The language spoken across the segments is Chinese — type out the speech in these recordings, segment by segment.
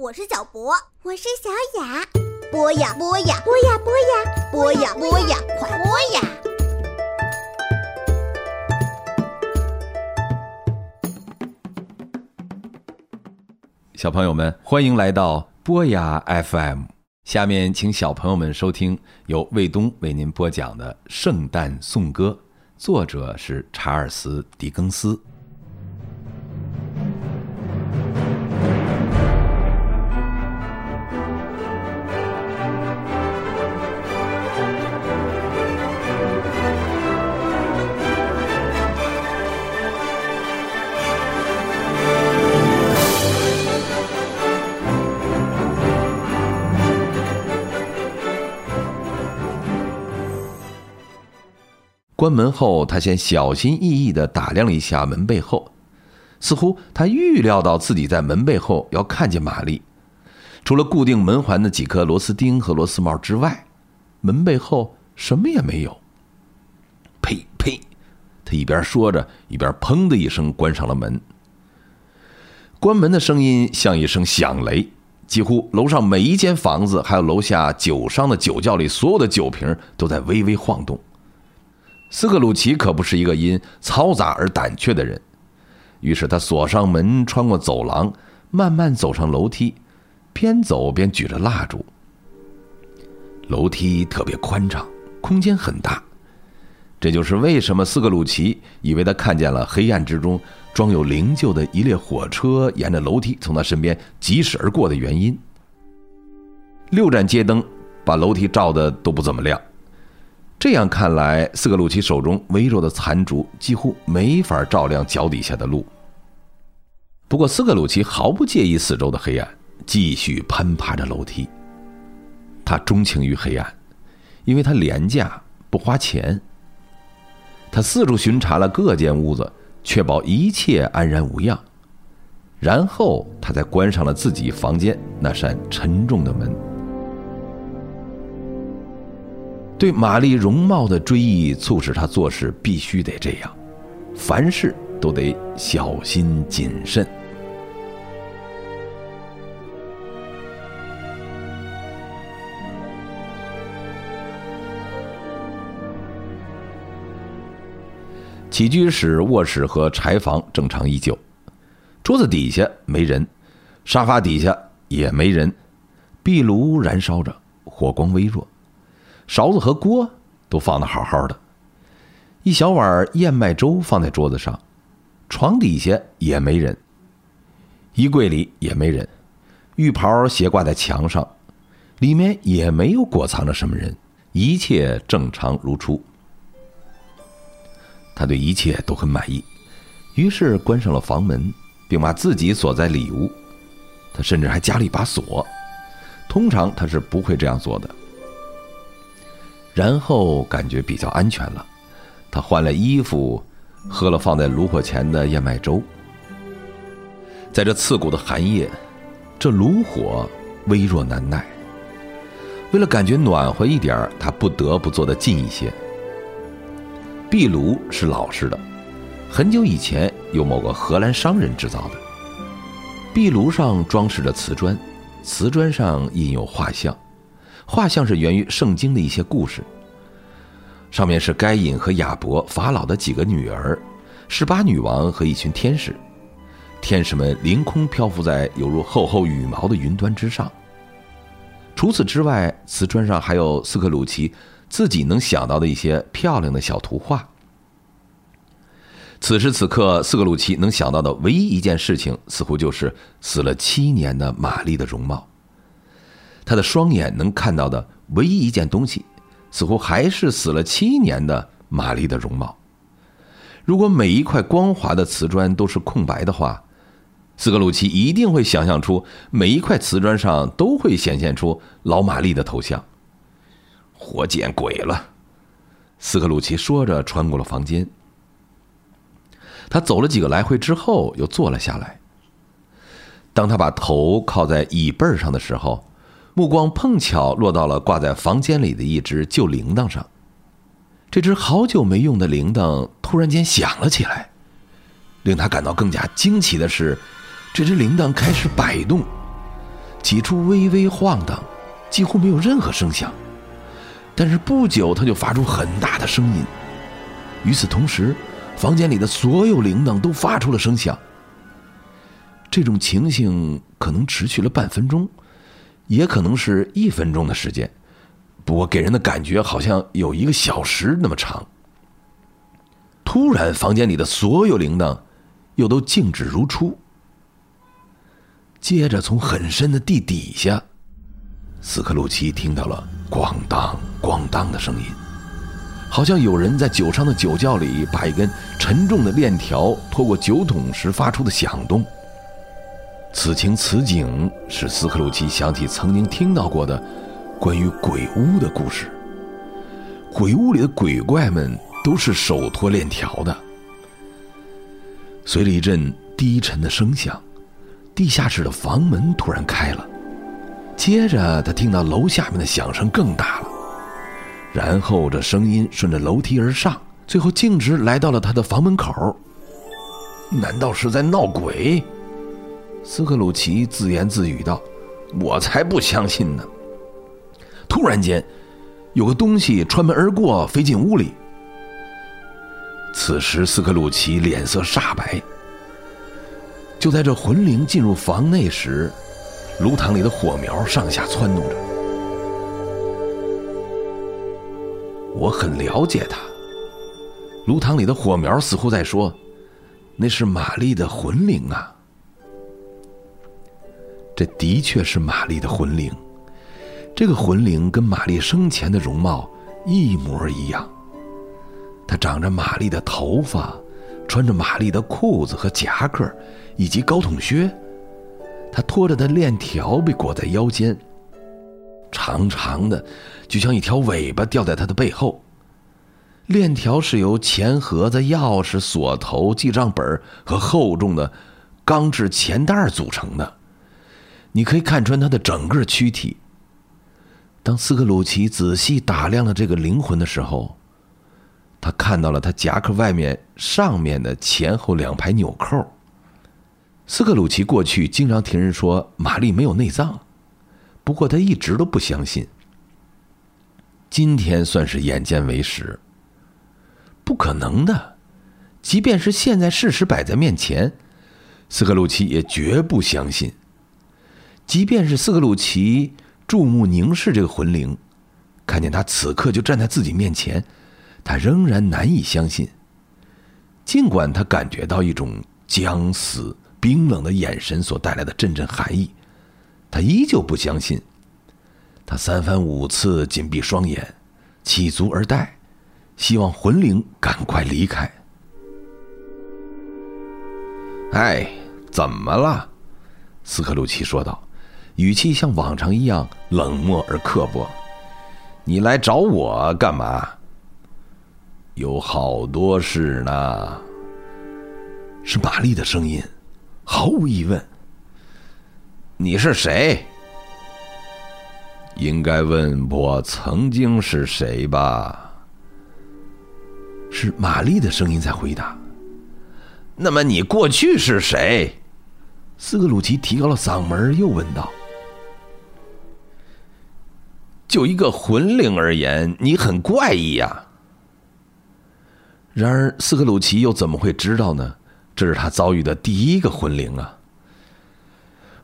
我是小博，我是小雅。播呀播呀播呀播呀播呀播呀，快播呀！小朋友们，欢迎来到播呀 FM。下面请小朋友们收听由卫东为您播讲的《圣诞颂歌》，作者是查尔斯·狄更斯。关门后，他先小心翼翼地打量了一下门背后，似乎他预料到自己在门背后要看见玛丽。除了固定门环的几颗螺丝钉和螺丝帽之外，门背后什么也没有。呸呸！他一边说着，一边砰的一声关上了门。关门的声音像一声响雷，几乎楼上每一间房子，还有楼下酒商的酒窖里所有的酒瓶都在微微晃动。斯克鲁奇可不是一个因嘈杂而胆怯的人，于是他锁上门，穿过走廊，慢慢走上楼梯，边走边举着蜡烛。楼梯特别宽敞，空间很大，这就是为什么斯克鲁奇以为他看见了黑暗之中装有灵柩的一列火车沿着楼梯从他身边疾驶而过的原因。六盏街灯把楼梯照的都不怎么亮。这样看来，斯克鲁奇手中微弱的残烛几乎没法照亮脚底下的路。不过，斯克鲁奇毫不介意四周的黑暗，继续攀爬着楼梯。他钟情于黑暗，因为他廉价，不花钱。他四处巡查了各间屋子，确保一切安然无恙。然后，他才关上了自己房间那扇沉重的门。对玛丽容貌的追忆，促使他做事必须得这样，凡事都得小心谨慎。起居室、卧室和柴房正常依旧，桌子底下没人，沙发底下也没人，壁炉燃烧着，火光微弱。勺子和锅都放的好好的，一小碗燕麦粥放在桌子上，床底下也没人，衣柜里也没人，浴袍斜挂在墙上，里面也没有裹藏着什么人，一切正常如初。他对一切都很满意，于是关上了房门，并把自己锁在里屋。他甚至还加了一把锁，通常他是不会这样做的。然后感觉比较安全了，他换了衣服，喝了放在炉火前的燕麦粥。在这刺骨的寒夜，这炉火微弱难耐。为了感觉暖和一点儿他不得不坐得近一些。壁炉是老式的，很久以前由某个荷兰商人制造的。壁炉上装饰着瓷砖，瓷砖上印有画像。画像是源于圣经的一些故事。上面是该隐和亚伯、法老的几个女儿、十八女王和一群天使，天使们凌空漂浮在犹如厚厚羽毛的云端之上。除此之外，瓷砖上还有斯克鲁奇自己能想到的一些漂亮的小图画。此时此刻，斯克鲁奇能想到的唯一一件事情，似乎就是死了七年的玛丽的容貌。他的双眼能看到的唯一一件东西，似乎还是死了七年的玛丽的容貌。如果每一块光滑的瓷砖都是空白的话，斯克鲁奇一定会想象出每一块瓷砖上都会显现出老玛丽的头像。活见鬼了！斯克鲁奇说着，穿过了房间。他走了几个来回之后，又坐了下来。当他把头靠在椅背上的时候，目光碰巧落到了挂在房间里的一只旧铃铛上，这只好久没用的铃铛突然间响了起来。令他感到更加惊奇的是，这只铃铛开始摆动，起初微微晃荡，几乎没有任何声响，但是不久它就发出很大的声音。与此同时，房间里的所有铃铛都发出了声响。这种情形可能持续了半分钟，也可能是一分钟的时间，不过给人的感觉好像有一个小时那么长。突然，房间里的所有铃铛又都静止如初。接着，从很深的地底下，斯克鲁奇听到了“咣当、咣当”的声音，好像有人在酒商的酒窖里把一根沉重的链条拖过酒桶时发出的响动。此情此景，使斯克鲁奇想起曾经听到过的关于鬼屋的故事。鬼屋里的鬼怪们。都是手托链条的。随着一阵低沉的声响，地下室的房门突然开了，接着他听到楼下面的响声更大了，然后这声音顺着楼梯而上，最后径直来到了他的房门口。难道是在闹鬼？斯克鲁奇自言自语道：“我才不相信呢！”突然间，有个东西穿门而过，飞进屋里。此时，斯克鲁奇脸色煞白。就在这魂灵进入房内时，炉膛里的火苗上下窜动着。我很了解他。炉膛里的火苗似乎在说：“那是玛丽的魂灵啊！”这的确是玛丽的魂灵。这个魂灵跟玛丽生前的容貌一模一样。她长着玛丽的头发，穿着玛丽的裤子和夹克，以及高筒靴。他拖着的链条被裹在腰间，长长的，就像一条尾巴吊在他的背后。链条是由钱盒子、钥匙、锁头、记账本和厚重的钢制钱袋组成的。你可以看穿他的整个躯体。当斯克鲁奇仔细打量了这个灵魂的时候，他看到了他夹克外面上面的前后两排纽扣。斯克鲁奇过去经常听人说玛丽没有内脏，不过他一直都不相信。今天算是眼见为实。不可能的，即便是现在事实摆在面前，斯克鲁奇也绝不相信。即便是斯克鲁奇注目凝视这个魂灵，看见他此刻就站在自己面前。他仍然难以相信，尽管他感觉到一种僵死、冰冷的眼神所带来的阵阵寒意，他依旧不相信。他三番五次紧闭双眼，起足而待，希望魂灵赶快离开。哎，怎么了？斯克鲁奇说道，语气像往常一样冷漠而刻薄。你来找我干嘛？有好多事呢。是玛丽的声音，毫无疑问。你是谁？应该问我曾经是谁吧？是玛丽的声音在回答。那么你过去是谁？斯克鲁奇提高了嗓门，又问道。就一个魂灵而言，你很怪异呀。然而，斯克鲁奇又怎么会知道呢？这是他遭遇的第一个魂灵啊！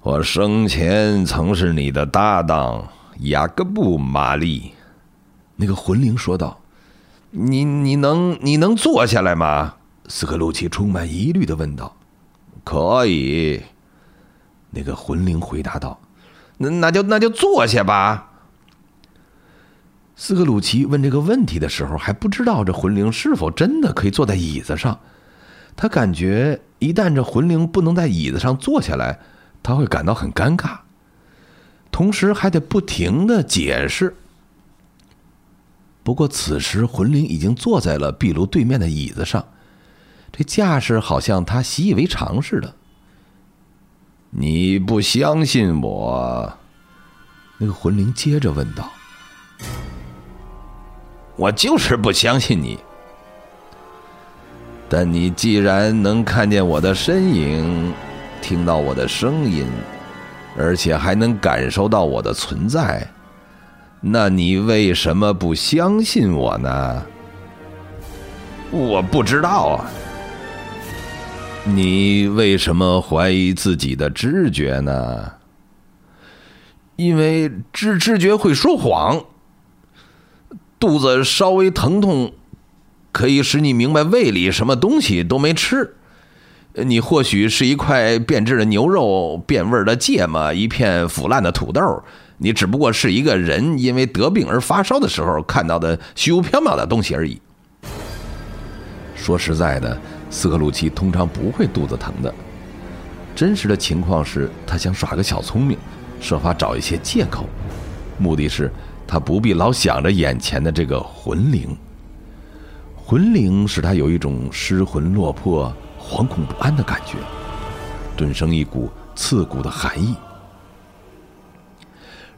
我生前曾是你的搭档雅各布·玛丽，那个魂灵说道。你你能你能坐下来吗？斯克鲁奇充满疑虑的问道。可以，那个魂灵回答道。那那就那就坐下吧。斯克鲁奇问这个问题的时候，还不知道这魂灵是否真的可以坐在椅子上。他感觉一旦这魂灵不能在椅子上坐下来，他会感到很尴尬，同时还得不停的解释。不过此时魂灵已经坐在了壁炉对面的椅子上，这架势好像他习以为常似的。你不相信我？那个魂灵接着问道。我就是不相信你，但你既然能看见我的身影，听到我的声音，而且还能感受到我的存在，那你为什么不相信我呢？我不知道啊。你为什么怀疑自己的知觉呢？因为知知觉会说谎。肚子稍微疼痛，可以使你明白胃里什么东西都没吃。你或许是一块变质的牛肉、变味的芥末、一片腐烂的土豆。你只不过是一个人因为得病而发烧的时候看到的虚无缥缈的东西而已。说实在的，斯克鲁奇通常不会肚子疼的。真实的情况是他想耍个小聪明，设法找一些借口，目的是。他不必老想着眼前的这个魂灵，魂灵使他有一种失魂落魄、惶恐不安的感觉，顿生一股刺骨的寒意。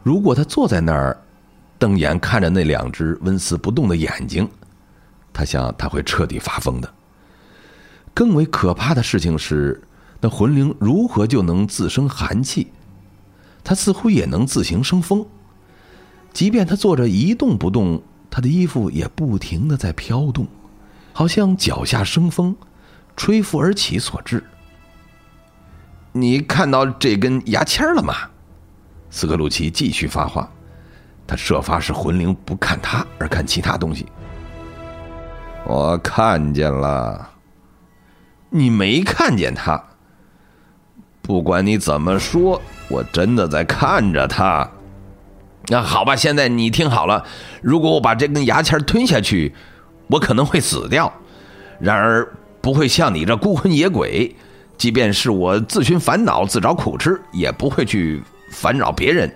如果他坐在那儿，瞪眼看着那两只纹丝不动的眼睛，他想他会彻底发疯的。更为可怕的事情是，那魂灵如何就能自生寒气？他似乎也能自行生风。即便他坐着一动不动，他的衣服也不停的在飘动，好像脚下生风，吹拂而起所致。你看到这根牙签了吗？斯克鲁奇继续发话，他设法使魂灵不看他，而看其他东西。我看见了，你没看见他。不管你怎么说，我真的在看着他。那好吧，现在你听好了，如果我把这根牙签吞下去，我可能会死掉。然而不会像你这孤魂野鬼，即便是我自寻烦恼、自找苦吃，也不会去烦扰别人。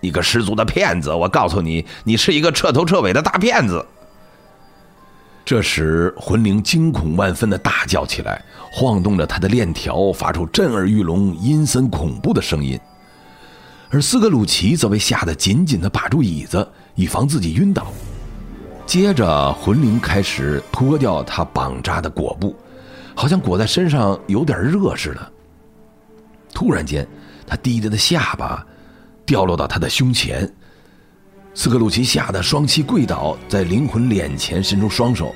你个十足的骗子！我告诉你，你是一个彻头彻尾的大骗子。这时，魂灵惊恐万分的大叫起来，晃动着他的链条，发出震耳欲聋、阴森恐怖的声音。而斯格鲁奇则被吓得紧紧地把住椅子，以防自己晕倒。接着，魂灵开始脱掉他绑扎的裹布，好像裹在身上有点热似的。突然间，他低着的下巴掉落到他的胸前。斯克鲁奇吓得双膝跪倒在灵魂脸前，伸出双手：“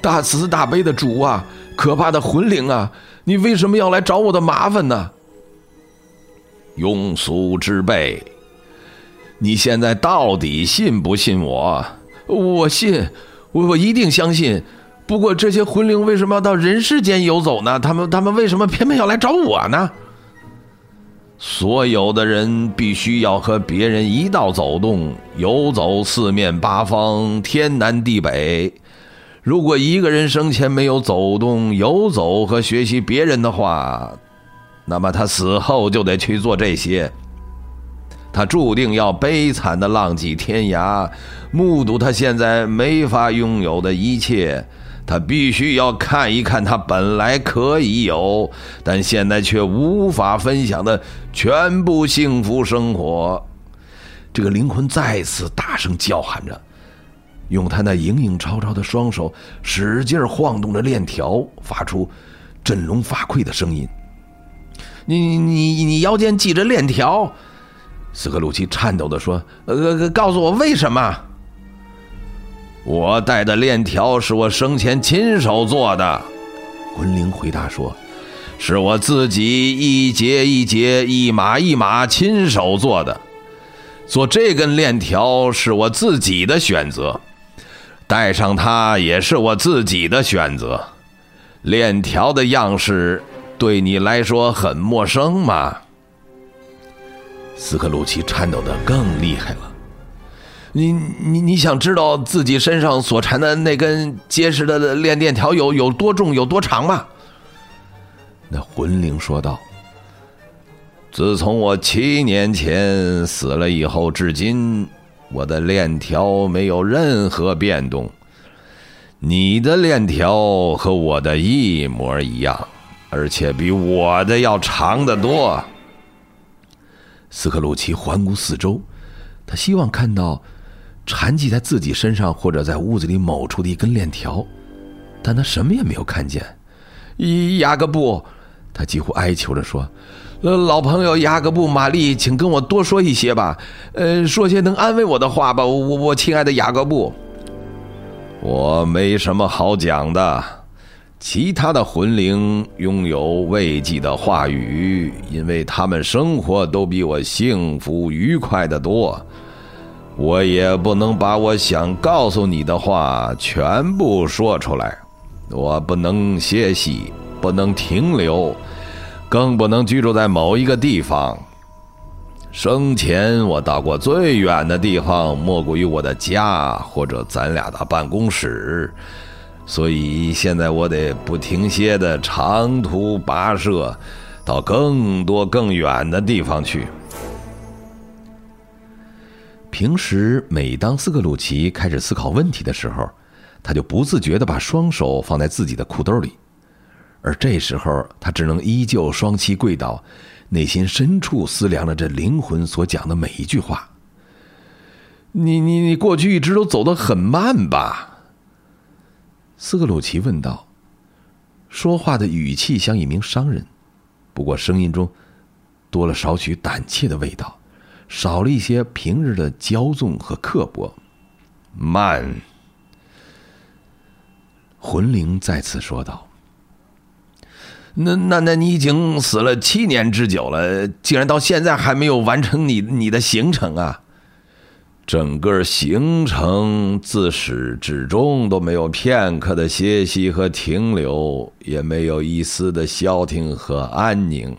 大慈大悲的主啊，可怕的魂灵啊，你为什么要来找我的麻烦呢？”庸俗之辈，你现在到底信不信我？我信，我我一定相信。不过这些魂灵为什么要到人世间游走呢？他们他们为什么偏偏要来找我呢？所有的人必须要和别人一道走动，游走四面八方，天南地北。如果一个人生前没有走动、游走和学习别人的话，那么他死后就得去做这些，他注定要悲惨的浪迹天涯，目睹他现在没法拥有的一切。他必须要看一看他本来可以有，但现在却无法分享的全部幸福生活。这个灵魂再次大声叫喊着，用他那影影绰绰的双手使劲晃动着链条，发出振聋发聩的声音。你你你腰间系着链条，斯克鲁奇颤抖的说：“呃，告诉我为什么？我带的链条是我生前亲手做的。”魂灵回答说：“是我自己一节一节、一码一码亲手做的。做这根链条是我自己的选择，戴上它也是我自己的选择。链条的样式。”对你来说很陌生吗？斯克鲁奇颤抖的更厉害了。你你你想知道自己身上所缠的那根结实的链链条有有多重、有多长吗？那魂灵说道：“自从我七年前死了以后，至今我的链条没有任何变动。你的链条和我的一模一样。”而且比我的要长得多。斯克鲁奇环顾四周，他希望看到缠系在自己身上或者在屋子里某处的一根链条，但他什么也没有看见。雅各布，他几乎哀求着说：“呃，老朋友雅各布·玛丽，请跟我多说一些吧，呃，说些能安慰我的话吧，我我亲爱的雅各布。”我没什么好讲的，其他的魂灵拥有慰藉的话语，因为他们生活都比我幸福愉快的多。我也不能把我想告诉你的话全部说出来，我不能歇息，不能停留，更不能居住在某一个地方。生前我到过最远的地方，莫过于我的家或者咱俩的办公室，所以现在我得不停歇的长途跋涉，到更多更远的地方去。平时每当斯克鲁奇开始思考问题的时候，他就不自觉的把双手放在自己的裤兜里，而这时候他只能依旧双膝跪倒。内心深处思量着这灵魂所讲的每一句话。你你你过去一直都走得很慢吧？斯克鲁奇问道。说话的语气像一名商人，不过声音中多了少许胆怯的味道，少了一些平日的骄纵和刻薄。慢。魂灵再次说道。那那那你已经死了七年之久了，竟然到现在还没有完成你你的行程啊！整个行程自始至终都没有片刻的歇息和停留，也没有一丝的消停和安宁。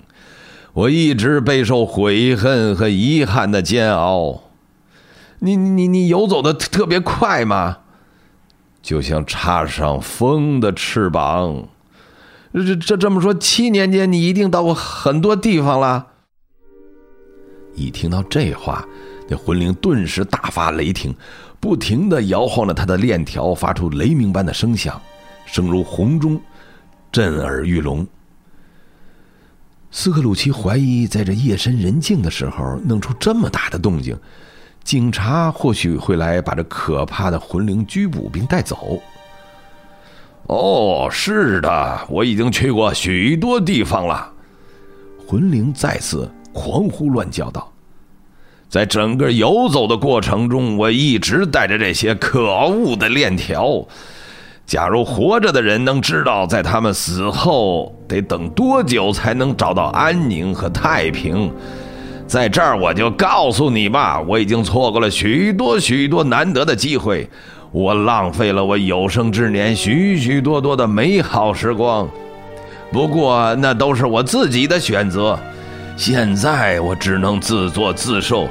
我一直备受悔恨和遗憾的煎熬。你你你游走的特别快吗？就像插上风的翅膀。这这这么说，七年间你一定到过很多地方了。一听到这话，那魂灵顿时大发雷霆，不停的摇晃着他的链条，发出雷鸣般的声响，声如洪钟，震耳欲聋。斯克鲁奇怀疑，在这夜深人静的时候弄出这么大的动静，警察或许会来把这可怕的魂灵拘捕并带走。哦，是的，我已经去过许多地方了。魂灵再次狂呼乱叫道：“在整个游走的过程中，我一直带着这些可恶的链条。假如活着的人能知道，在他们死后得等多久才能找到安宁和太平，在这儿我就告诉你吧，我已经错过了许多许多难得的机会。”我浪费了我有生之年许许多多的美好时光，不过那都是我自己的选择。现在我只能自作自受，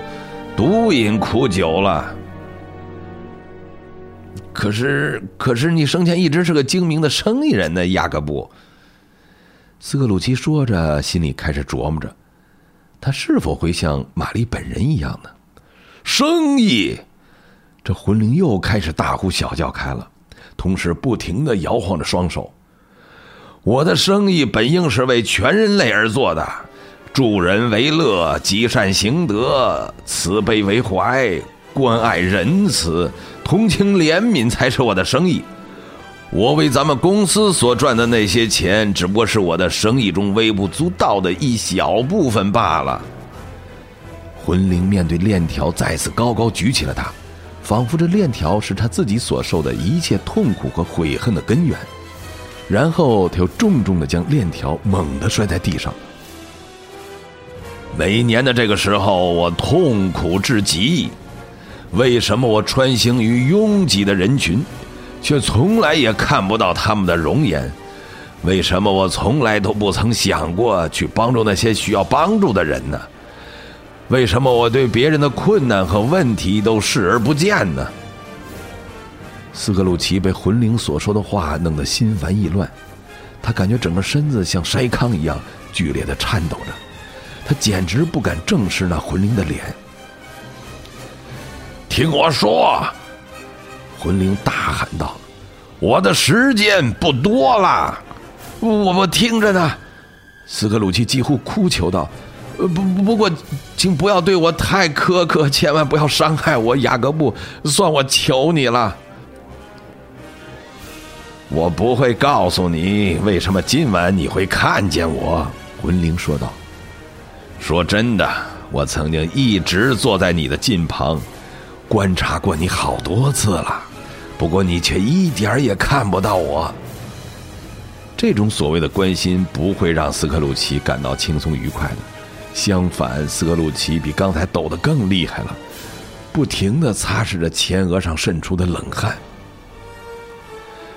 独饮苦酒了。可是，可是你生前一直是个精明的生意人呢，雅各布。斯克鲁奇说着，心里开始琢磨着，他是否会像玛丽本人一样呢？生意。这魂灵又开始大呼小叫开了，同时不停的摇晃着双手。我的生意本应是为全人类而做的，助人为乐，积善行德，慈悲为怀，关爱仁慈，同情怜悯才是我的生意。我为咱们公司所赚的那些钱，只不过是我的生意中微不足道的一小部分罢了。魂灵面对链条，再次高高举起了它。仿佛这链条是他自己所受的一切痛苦和悔恨的根源，然后他又重重的将链条猛地摔在地上。每年的这个时候，我痛苦至极。为什么我穿行于拥挤的人群，却从来也看不到他们的容颜？为什么我从来都不曾想过去帮助那些需要帮助的人呢？为什么我对别人的困难和问题都视而不见呢？斯克鲁奇被魂灵所说的话弄得心烦意乱，他感觉整个身子像筛糠一样剧烈的颤抖着，他简直不敢正视那魂灵的脸。听我说，魂灵大喊道：“我的时间不多了，我我听着呢。”斯克鲁奇几乎哭求道。不不不过，请不要对我太苛刻，千万不要伤害我，雅各布，算我求你了。我不会告诉你为什么今晚你会看见我。”魂灵说道。“说真的，我曾经一直坐在你的近旁，观察过你好多次了，不过你却一点儿也看不到我。”这种所谓的关心不会让斯克鲁奇感到轻松愉快的，相反，斯克鲁奇比刚才抖得更厉害了，不停地擦拭着前额上渗出的冷汗。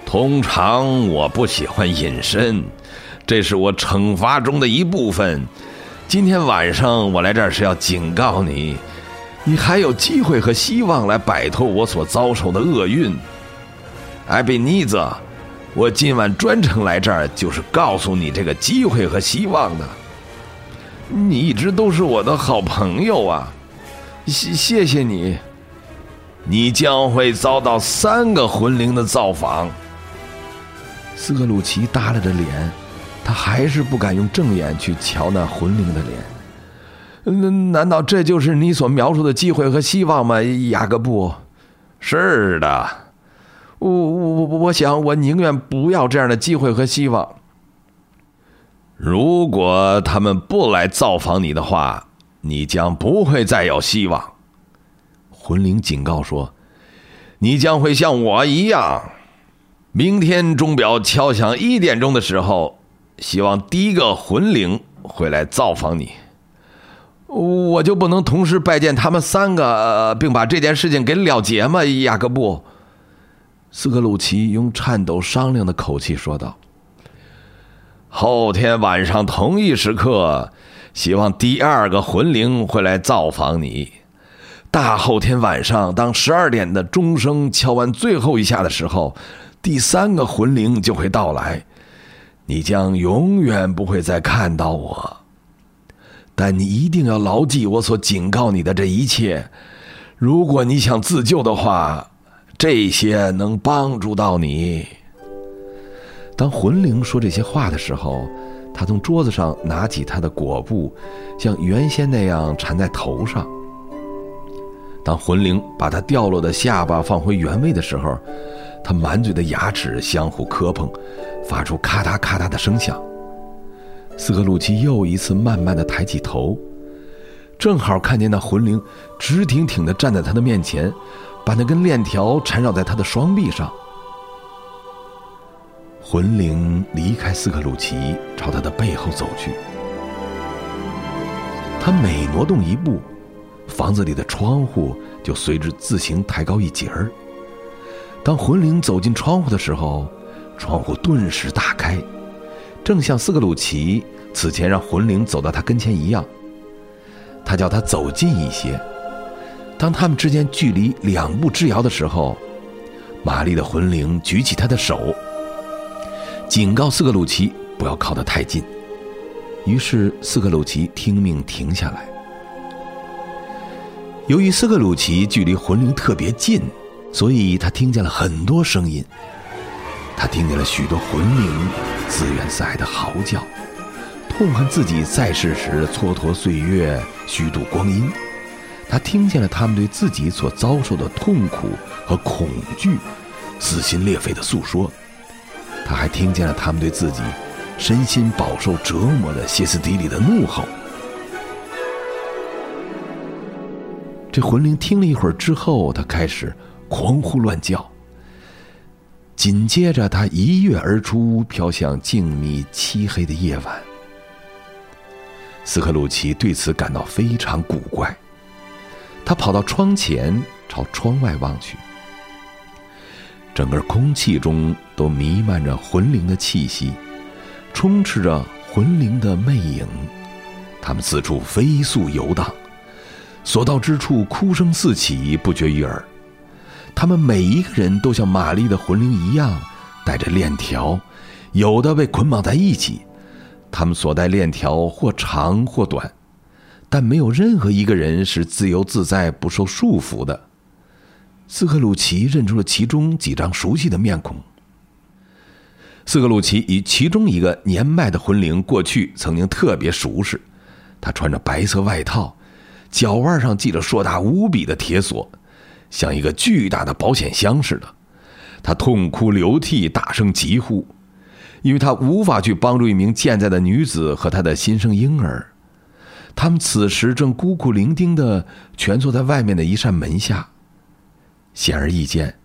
通常我不喜欢隐身，这是我惩罚中的一部分。今天晚上我来这儿是要警告你，你还有机会和希望来摆脱我所遭受的厄运。艾比尼泽。我今晚专程来这儿，就是告诉你这个机会和希望的。你一直都是我的好朋友啊，谢谢谢你。你将会遭到三个魂灵的造访。斯克鲁奇耷拉着脸，他还是不敢用正眼去瞧那魂灵的脸。那难道这就是你所描述的机会和希望吗，雅各布？是的。我我我我想，我宁愿不要这样的机会和希望。如果他们不来造访你的话，你将不会再有希望。魂灵警告说：“你将会像我一样，明天钟表敲响一点钟的时候，希望第一个魂灵会来造访你。我就不能同时拜见他们三个，并把这件事情给了结吗，雅各布？”斯克鲁奇用颤抖商量的口气说道：“后天晚上同一时刻，希望第二个魂灵会来造访你。大后天晚上，当十二点的钟声敲完最后一下的时候，第三个魂灵就会到来。你将永远不会再看到我，但你一定要牢记我所警告你的这一切。如果你想自救的话。”这些能帮助到你。当魂灵说这些话的时候，他从桌子上拿起他的裹布，像原先那样缠在头上。当魂灵把他掉落的下巴放回原位的时候，他满嘴的牙齿相互磕碰，发出咔嗒咔嗒的声响。斯克鲁奇又一次慢慢的抬起头，正好看见那魂灵直挺挺的站在他的面前。把那根链条缠绕在他的双臂上。魂灵离开斯克鲁奇，朝他的背后走去。他每挪动一步，房子里的窗户就随之自行抬高一截儿。当魂灵走进窗户的时候，窗户顿时打开，正像斯克鲁奇此前让魂灵走到他跟前一样。他叫他走近一些。当他们之间距离两步之遥的时候，玛丽的魂灵举起他的手，警告斯克鲁奇不要靠得太近。于是斯克鲁奇听命停下来。由于斯克鲁奇距离魂灵特别近，所以他听见了很多声音。他听见了许多魂灵自怨自艾的嚎叫，痛恨自己在世时蹉跎岁月、虚度光阴。他听见了他们对自己所遭受的痛苦和恐惧撕心裂肺的诉说，他还听见了他们对自己身心饱受折磨的歇斯底里的怒吼。这魂灵听了一会儿之后，他开始狂呼乱叫。紧接着，他一跃而出，飘向静谧漆黑的夜晚。斯克鲁奇对此感到非常古怪。他跑到窗前，朝窗外望去。整个空气中都弥漫着魂灵的气息，充斥着魂灵的魅影。他们四处飞速游荡，所到之处哭声四起，不绝于耳。他们每一个人都像玛丽的魂灵一样，带着链条，有的被捆绑在一起。他们所带链条或长或短。但没有任何一个人是自由自在、不受束缚的。斯克鲁奇认出了其中几张熟悉的面孔。斯克鲁奇与其中一个年迈的魂灵过去曾经特别熟识。他穿着白色外套，脚腕上系着硕大无比的铁锁，像一个巨大的保险箱似的。他痛哭流涕，大声疾呼，因为他无法去帮助一名健在的女子和她的新生婴儿。他们此时正孤苦伶仃的蜷缩在外面的一扇门下。显而易见，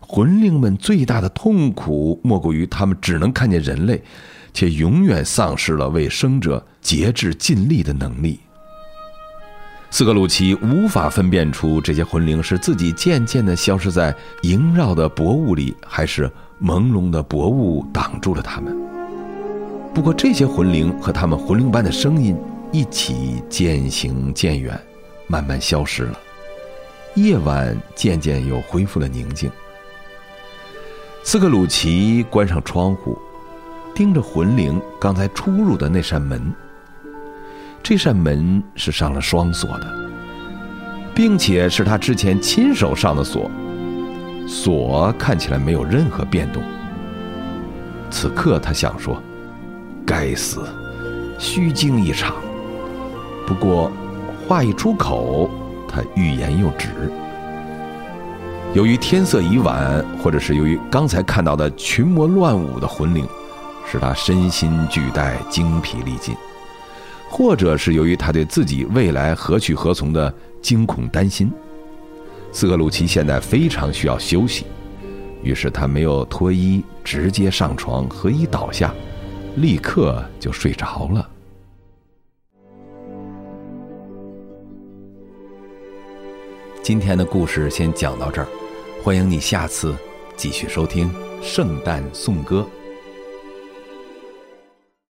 魂灵们最大的痛苦莫过于他们只能看见人类，且永远丧失了为生者节制尽力的能力。斯格鲁奇无法分辨出这些魂灵是自己渐渐地消失在萦绕的薄雾里，还是朦胧的薄雾挡住了他们。不过，这些魂灵和他们魂灵般的声音一起渐行渐远，慢慢消失了。夜晚渐渐又恢复了宁静。斯克鲁奇关上窗户，盯着魂灵刚才出入的那扇门。这扇门是上了双锁的，并且是他之前亲手上的锁，锁看起来没有任何变动。此刻他想说：“该死，虚惊一场。”不过，话一出口。他欲言又止。由于天色已晚，或者是由于刚才看到的群魔乱舞的魂灵，使他身心俱带、精疲力尽；或者是由于他对自己未来何去何从的惊恐担心，斯格鲁奇现在非常需要休息。于是他没有脱衣，直接上床，合衣倒下，立刻就睡着了。今天的故事先讲到这儿，欢迎你下次继续收听《圣诞颂歌》。